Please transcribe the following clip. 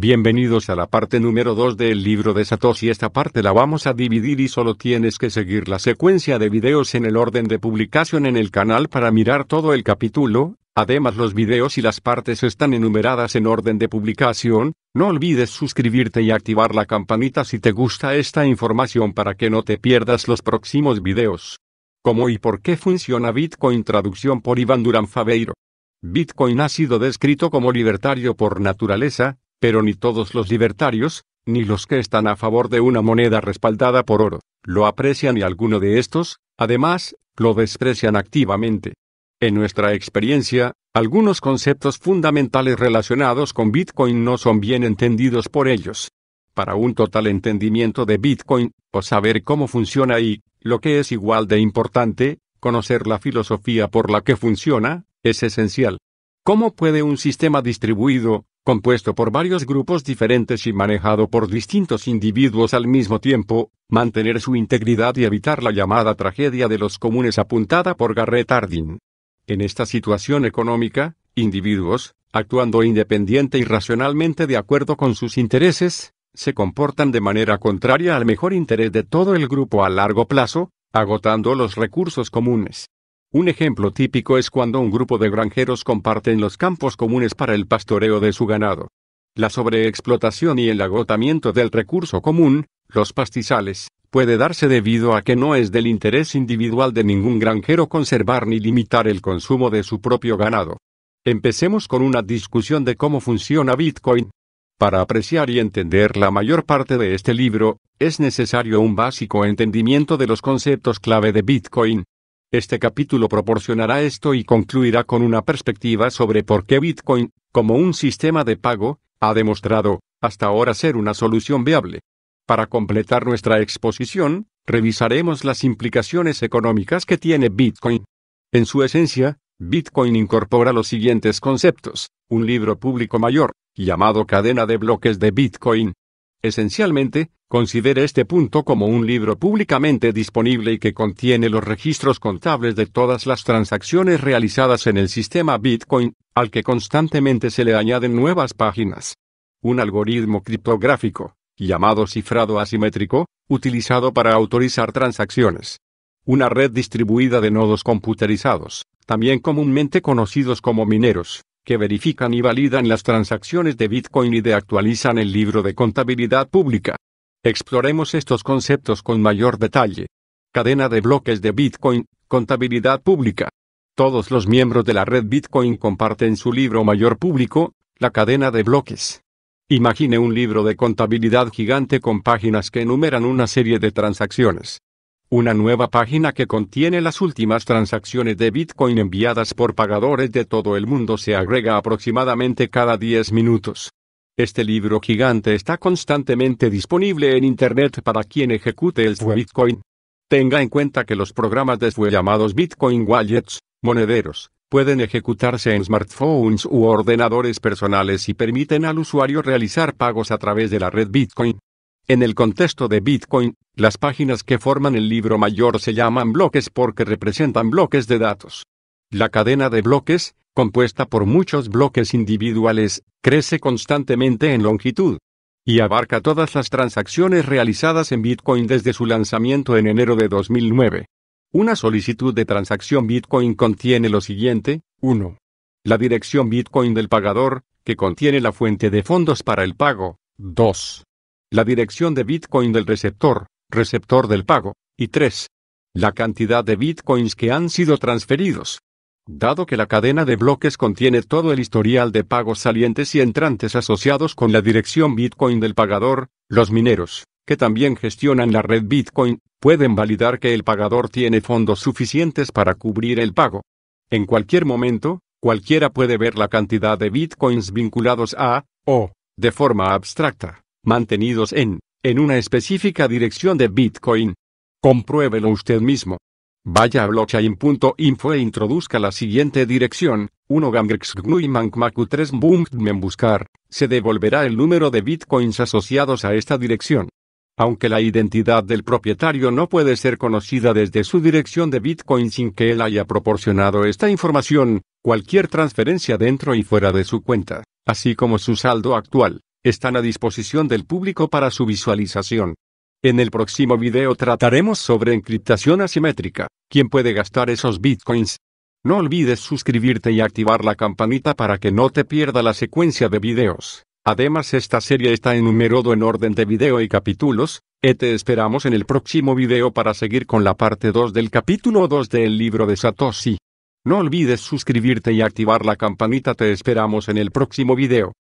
Bienvenidos a la parte número 2 del libro de Satoshi. Esta parte la vamos a dividir y solo tienes que seguir la secuencia de videos en el orden de publicación en el canal para mirar todo el capítulo. Además los videos y las partes están enumeradas en orden de publicación. No olvides suscribirte y activar la campanita si te gusta esta información para que no te pierdas los próximos videos. ¿Cómo y por qué funciona Bitcoin? Traducción por Iván Durán Faveiro. Bitcoin ha sido descrito como libertario por naturaleza, pero ni todos los libertarios, ni los que están a favor de una moneda respaldada por oro, lo aprecian y alguno de estos, además, lo desprecian activamente. En nuestra experiencia, algunos conceptos fundamentales relacionados con Bitcoin no son bien entendidos por ellos. Para un total entendimiento de Bitcoin, o saber cómo funciona y, lo que es igual de importante, conocer la filosofía por la que funciona, es esencial. ¿Cómo puede un sistema distribuido, compuesto por varios grupos diferentes y manejado por distintos individuos al mismo tiempo, mantener su integridad y evitar la llamada tragedia de los comunes apuntada por Garrett Hardin? En esta situación económica, individuos, actuando independiente y racionalmente de acuerdo con sus intereses, se comportan de manera contraria al mejor interés de todo el grupo a largo plazo, agotando los recursos comunes. Un ejemplo típico es cuando un grupo de granjeros comparten los campos comunes para el pastoreo de su ganado. La sobreexplotación y el agotamiento del recurso común, los pastizales, puede darse debido a que no es del interés individual de ningún granjero conservar ni limitar el consumo de su propio ganado. Empecemos con una discusión de cómo funciona Bitcoin. Para apreciar y entender la mayor parte de este libro, es necesario un básico entendimiento de los conceptos clave de Bitcoin, este capítulo proporcionará esto y concluirá con una perspectiva sobre por qué Bitcoin, como un sistema de pago, ha demostrado, hasta ahora, ser una solución viable. Para completar nuestra exposición, revisaremos las implicaciones económicas que tiene Bitcoin. En su esencia, Bitcoin incorpora los siguientes conceptos. Un libro público mayor, llamado cadena de bloques de Bitcoin. Esencialmente, Considere este punto como un libro públicamente disponible y que contiene los registros contables de todas las transacciones realizadas en el sistema Bitcoin, al que constantemente se le añaden nuevas páginas. Un algoritmo criptográfico, llamado cifrado asimétrico, utilizado para autorizar transacciones. Una red distribuida de nodos computerizados, también comúnmente conocidos como mineros, que verifican y validan las transacciones de Bitcoin y de actualizan el libro de contabilidad pública. Exploremos estos conceptos con mayor detalle. Cadena de bloques de Bitcoin, contabilidad pública. Todos los miembros de la red Bitcoin comparten su libro mayor público, la cadena de bloques. Imagine un libro de contabilidad gigante con páginas que enumeran una serie de transacciones. Una nueva página que contiene las últimas transacciones de Bitcoin enviadas por pagadores de todo el mundo se agrega aproximadamente cada 10 minutos. Este libro gigante está constantemente disponible en Internet para quien ejecute el Bitcoin. Tenga en cuenta que los programas de SWE llamados Bitcoin Wallets, monederos, pueden ejecutarse en smartphones u ordenadores personales y permiten al usuario realizar pagos a través de la red Bitcoin. En el contexto de Bitcoin, las páginas que forman el libro mayor se llaman bloques porque representan bloques de datos. La cadena de bloques, compuesta por muchos bloques individuales, crece constantemente en longitud y abarca todas las transacciones realizadas en Bitcoin desde su lanzamiento en enero de 2009. Una solicitud de transacción Bitcoin contiene lo siguiente, 1. La dirección Bitcoin del pagador, que contiene la fuente de fondos para el pago, 2. La dirección de Bitcoin del receptor, receptor del pago, y 3. La cantidad de Bitcoins que han sido transferidos. Dado que la cadena de bloques contiene todo el historial de pagos salientes y entrantes asociados con la dirección Bitcoin del pagador, los mineros, que también gestionan la red Bitcoin, pueden validar que el pagador tiene fondos suficientes para cubrir el pago. En cualquier momento, cualquiera puede ver la cantidad de Bitcoins vinculados a, o, de forma abstracta, mantenidos en, en una específica dirección de Bitcoin. Compruébelo usted mismo. Vaya a blockchain.info e introduzca la siguiente dirección, 1 3 en buscar, se devolverá el número de bitcoins asociados a esta dirección. Aunque la identidad del propietario no puede ser conocida desde su dirección de bitcoin sin que él haya proporcionado esta información, cualquier transferencia dentro y fuera de su cuenta, así como su saldo actual, están a disposición del público para su visualización. En el próximo video trataremos sobre encriptación asimétrica, quién puede gastar esos bitcoins. No olvides suscribirte y activar la campanita para que no te pierda la secuencia de videos. Además esta serie está enumerado en orden de video y capítulos, y te esperamos en el próximo video para seguir con la parte 2 del capítulo 2 del libro de Satoshi. No olvides suscribirte y activar la campanita te esperamos en el próximo video.